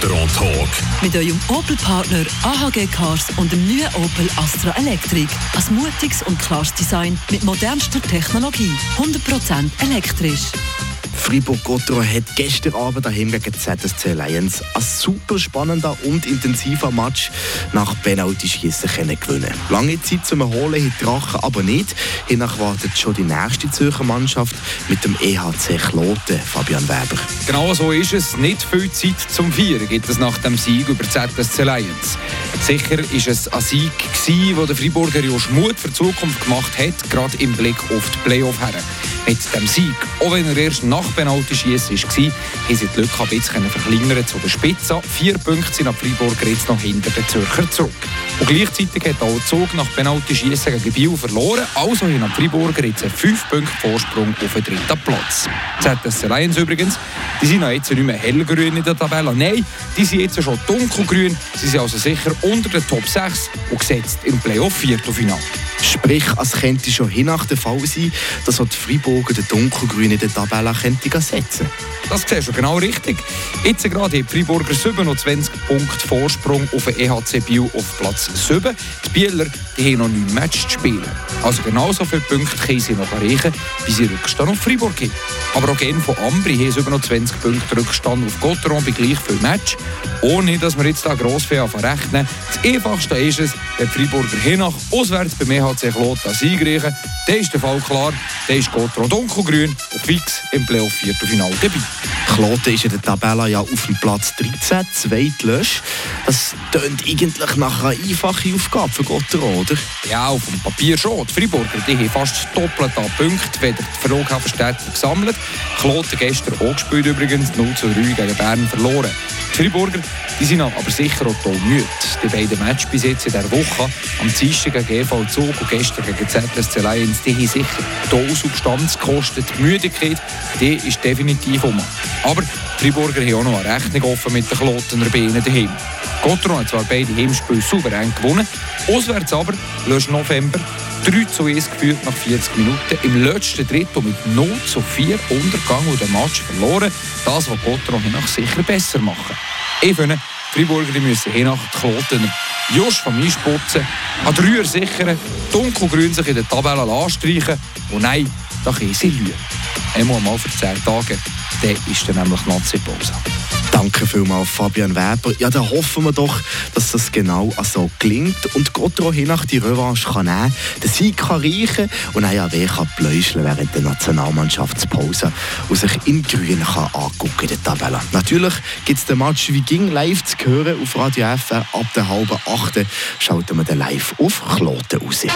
Gotteron Talk. Mit eurem Opel-Partner AHG Cars und dem neuen Opel Astra Electric. Ein mutiges und klares Design mit modernster Technologie. 100% elektrisch. Fribourg-Gotteron hat gestern Abend daheim gegen ZSC Lions ein super spannender und intensiver Match nach Penalty-Schiessen gewinnen Lange Zeit zum Erholen hat Drachen aber nicht. Hiernach wartet schon die nächste Zürcher Mannschaft mit dem EHC Kloten, Fabian Weber. Genau so ist es. Nicht viel Zeit zum Vieren gibt es nach dem Sieg über ZSC Lions. Sicher ist es ein Sieg wo der Friburger Josh Mut für die Zukunft gemacht hat, gerade im Blick auf die Playoff her. Mit dem Sieg, auch wenn er erst nach Penalty-Schiessen war, haben sie die Lücke ein bisschen verkleinert zu der Spitze. Vier Punkte sind ab Friburger jetzt noch hinter den Zürcher zurück. Und gleichzeitig hat auch der Zug nach Penalty-Schiessen gegen Biel verloren. Also haben Friburger jetzt einen 5 Punkte Vorsprung auf den dritten Platz. ZSC Lions übrigens, die sind jetzt nicht mehr hellgrün in der Tabelle. Nein, die sind jetzt schon dunkelgrün. Sie sind also sicher unter den Top 6 und gesetzt im Playoff-Viertelfinale. Sprich, es könnte schon hin nach der Fall sein, dass die Freiburger den Dunkelgrün in der Tabelle könnte setzen Das siehst du genau richtig. Jetzt gerade haben die Freiburger 27 Punkte Vorsprung auf den EHC Biel auf Platz 7. Die Bieler die haben noch 9 Matches zu spielen. Also genauso viele Punkte können sie noch erreichen, wie sie Rückstand auf Freiburg haben. Aber auch Gen von Ambri haben 27 Punkte Rückstand auf Gotteron bei gleich viel Match. Ohne dass wir jetzt da gross viel verrechnen. Das einfachste ist es, wenn Freiburger hinach auswärts beim EHC Siegreichen. Dann ist der Fall klar, dann ist dunkelgrün und fix im Playoff-Viertelfinale dabei. Kloten ist in der Tabelle ja auf dem Platz 13, zweit lösch. Das tönt eigentlich nach einer einfachen Aufgabe für Gotteron, oder? Ja, auf dem Papier schon. Die Freiburger die haben fast doppelt an Punkten, wenn die Verlogenverstärkung gesammelt. Kloten gestern auch gespielt übrigens, 0 zu 3 gegen Bern verloren. Die Freiburger die sind aber sicher auch müde. Die beiden Matches bis jetzt in dieser Woche, am Dienstag gegen GV Zug und gestern gegen ZSC Lions, die haben sicher Substanz gekostet. Die Müdigkeit, die ist definitiv um. Aber die Freiburger haben auch noch eine Rechnung offen mit den Klotener Beinen daheim. Gotteron hat zwar beide Heimspiele souverän gewonnen, auswärts aber, löst November, 3 zu 1 geführt nach 40 Minuten. Im letzten Drittel mit 0 zu 4 Untergang und den Match verloren. Das, was Gotteron noch sicher besser machen. Finde, die Freiburger müssen hier nach die Kloten just vom Einsputzen an Dreier sichern, dunkelgrün sich in der Tabelle anstreichen und nein, da können sie lügen. Einmal mal für 10 Tage, dann ist dann nämlich Nazi-Pause. Danke vielmals, Fabian Weber. Ja, dann hoffen wir doch, dass das genau so gelingt und Gotro nach die Revanche kann nehmen, den Sieg kann reichen und wer kann pläuscheln während der Nationalmannschaftspause und sich in Grün kann angucken in der Tabelle. Natürlich gibt es den Match wie ging live zu hören auf Radio FR ab der halben achten. Schalten wir den live auf Kloten raus.